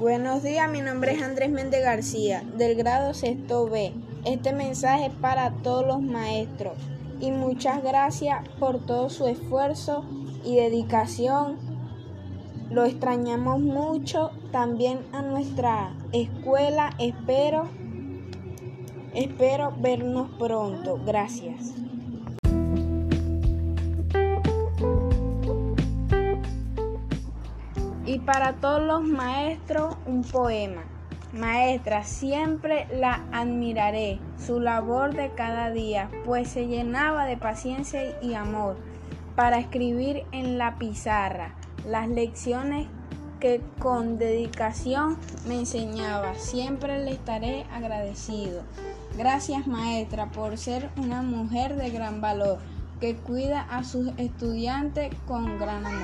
Buenos días, mi nombre es Andrés Méndez García, del grado sexto B. Este mensaje es para todos los maestros y muchas gracias por todo su esfuerzo y dedicación. Lo extrañamos mucho también a nuestra escuela. Espero, espero vernos pronto. Gracias. Y para todos los maestros, un poema. Maestra, siempre la admiraré, su labor de cada día, pues se llenaba de paciencia y amor para escribir en la pizarra las lecciones que con dedicación me enseñaba. Siempre le estaré agradecido. Gracias maestra por ser una mujer de gran valor que cuida a sus estudiantes con gran amor.